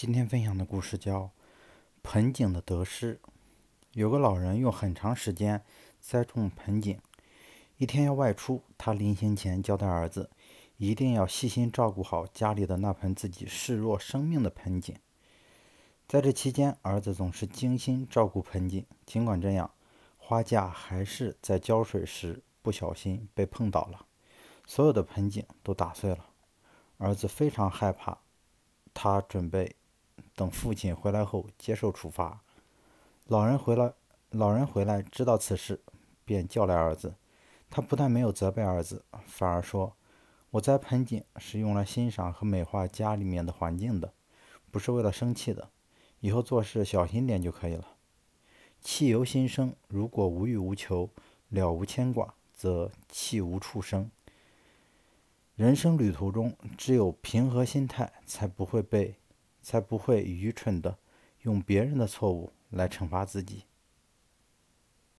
今天分享的故事叫《盆景的得失》。有个老人用很长时间栽种盆景，一天要外出，他临行前交代儿子，一定要细心照顾好家里的那盆自己视若生命的盆景。在这期间，儿子总是精心照顾盆景，尽管这样，花架还是在浇水时不小心被碰倒了，所有的盆景都打碎了。儿子非常害怕，他准备。等父亲回来后接受处罚。老人回来，老人回来知道此事，便叫来儿子。他不但没有责备儿子，反而说：“我栽盆景是用来欣赏和美化家里面的环境的，不是为了生气的。以后做事小心点就可以了。气由心生，如果无欲无求，了无牵挂，则气无处生。人生旅途中，只有平和心态，才不会被。”才不会愚蠢的用别人的错误来惩罚自己。